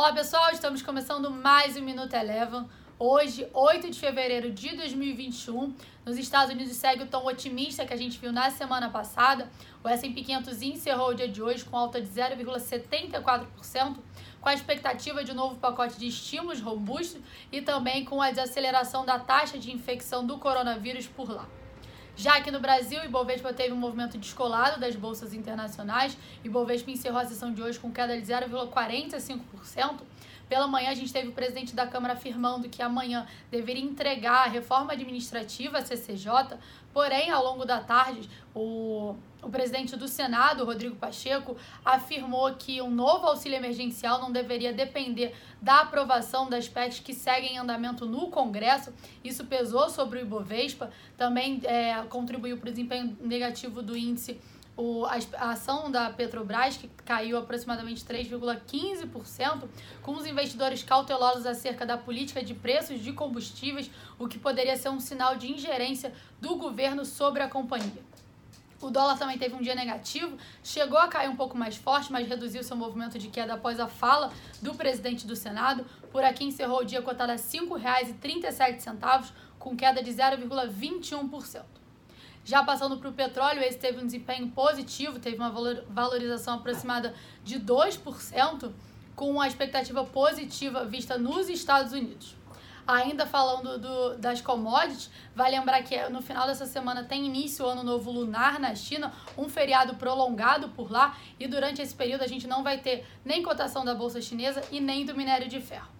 Olá pessoal, estamos começando mais um Minuto Eleven. Hoje, 8 de fevereiro de 2021, nos Estados Unidos segue o tom otimista que a gente viu na semana passada. O S&P 500 encerrou o dia de hoje com alta de 0,74%, com a expectativa de um novo pacote de estímulos robusto e também com a desaceleração da taxa de infecção do coronavírus por lá. Já aqui no Brasil, Ibovespa teve um movimento descolado das bolsas internacionais. Ibovespa encerrou a sessão de hoje com queda de 0,45%. Pela manhã, a gente teve o presidente da Câmara afirmando que amanhã deveria entregar a reforma administrativa, a CCJ, porém, ao longo da tarde, o, o presidente do Senado, Rodrigo Pacheco, afirmou que um novo auxílio emergencial não deveria depender da aprovação das PECs que seguem em andamento no Congresso. Isso pesou sobre o Ibovespa, também é, contribuiu para o desempenho negativo do índice o, a, a, ação da Petrobras, que caiu aproximadamente 3,15%, com os investidores cautelosos acerca da política de preços de combustíveis, o que poderia ser um sinal de ingerência do governo sobre a companhia. O dólar também teve um dia negativo, chegou a cair um pouco mais forte, mas reduziu seu movimento de queda após a fala do presidente do Senado. Por aqui encerrou o dia cotado a R$ 5,37, com queda de 0,21%. Já passando para o petróleo, esse teve um desempenho positivo, teve uma valorização aproximada de 2%, com a expectativa positiva vista nos Estados Unidos. Ainda falando do, das commodities, vai lembrar que no final dessa semana tem início o Ano Novo Lunar na China, um feriado prolongado por lá, e durante esse período a gente não vai ter nem cotação da Bolsa Chinesa e nem do minério de ferro.